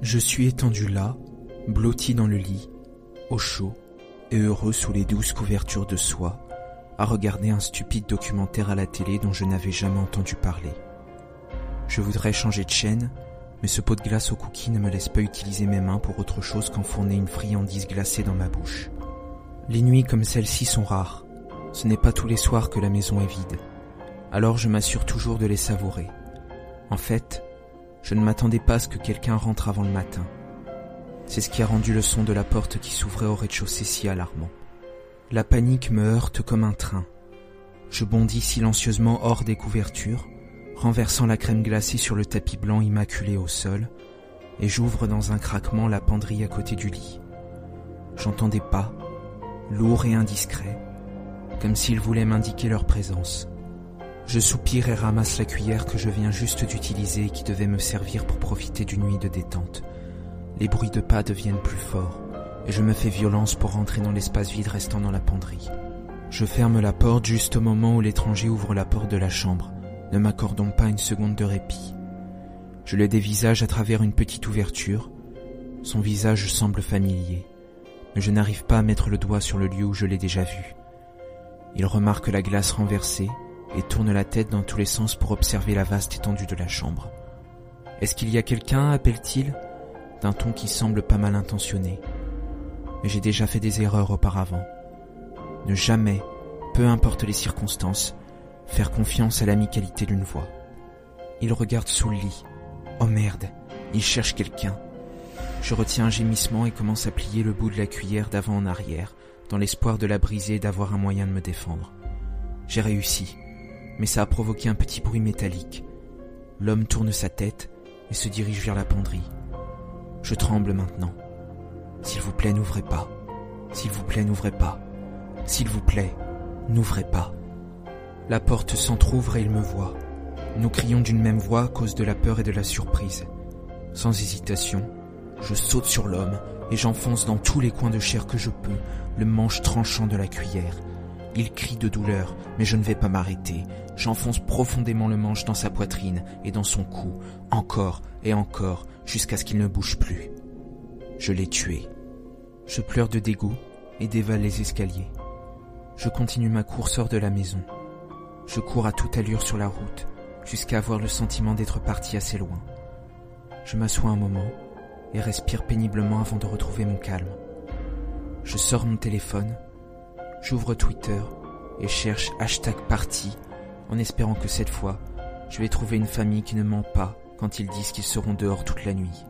Je suis étendu là, blotti dans le lit, au chaud et heureux sous les douces couvertures de soie, à regarder un stupide documentaire à la télé dont je n'avais jamais entendu parler. Je voudrais changer de chaîne, mais ce pot de glace au cookie ne me laisse pas utiliser mes mains pour autre chose qu'enfourner une friandise glacée dans ma bouche. Les nuits comme celle-ci sont rares. Ce n'est pas tous les soirs que la maison est vide. Alors je m'assure toujours de les savourer. En fait, je ne m'attendais pas à ce que quelqu'un rentre avant le matin. C'est ce qui a rendu le son de la porte qui s'ouvrait au rez-de-chaussée si alarmant. La panique me heurte comme un train. Je bondis silencieusement hors des couvertures, renversant la crème glacée sur le tapis blanc immaculé au sol, et j'ouvre dans un craquement la penderie à côté du lit. J'entends des pas, lourds et indiscrets, comme s'ils voulaient m'indiquer leur présence. Je soupire et ramasse la cuillère que je viens juste d'utiliser et qui devait me servir pour profiter d'une nuit de détente. Les bruits de pas deviennent plus forts et je me fais violence pour rentrer dans l'espace vide restant dans la penderie. Je ferme la porte juste au moment où l'étranger ouvre la porte de la chambre, ne m'accordant pas une seconde de répit. Je le dévisage à travers une petite ouverture. Son visage semble familier, mais je n'arrive pas à mettre le doigt sur le lieu où je l'ai déjà vu. Il remarque la glace renversée et tourne la tête dans tous les sens pour observer la vaste étendue de la chambre. Est-ce qu'il y a quelqu'un appelle-t-il? D'un ton qui semble pas mal intentionné. Mais j'ai déjà fait des erreurs auparavant. Ne jamais, peu importe les circonstances, faire confiance à l'amicalité d'une voix. Il regarde sous le lit. Oh merde, il cherche quelqu'un. Je retiens un gémissement et commence à plier le bout de la cuillère d'avant en arrière, dans l'espoir de la briser et d'avoir un moyen de me défendre. J'ai réussi, mais ça a provoqué un petit bruit métallique. L'homme tourne sa tête et se dirige vers la penderie. Je tremble maintenant. S'il vous plaît, n'ouvrez pas. S'il vous plaît, n'ouvrez pas. S'il vous plaît, n'ouvrez pas. La porte s'entr'ouvre et il me voit. Nous crions d'une même voix à cause de la peur et de la surprise. Sans hésitation, je saute sur l'homme et j'enfonce dans tous les coins de chair que je peux le manche tranchant de la cuillère. Il crie de douleur, mais je ne vais pas m'arrêter. J'enfonce profondément le manche dans sa poitrine et dans son cou, encore et encore, jusqu'à ce qu'il ne bouge plus. Je l'ai tué. Je pleure de dégoût et dévale les escaliers. Je continue ma course hors de la maison. Je cours à toute allure sur la route, jusqu'à avoir le sentiment d'être parti assez loin. Je m'assois un moment et respire péniblement avant de retrouver mon calme. Je sors mon téléphone J'ouvre Twitter et cherche hashtag party en espérant que cette fois, je vais trouver une famille qui ne ment pas quand ils disent qu'ils seront dehors toute la nuit.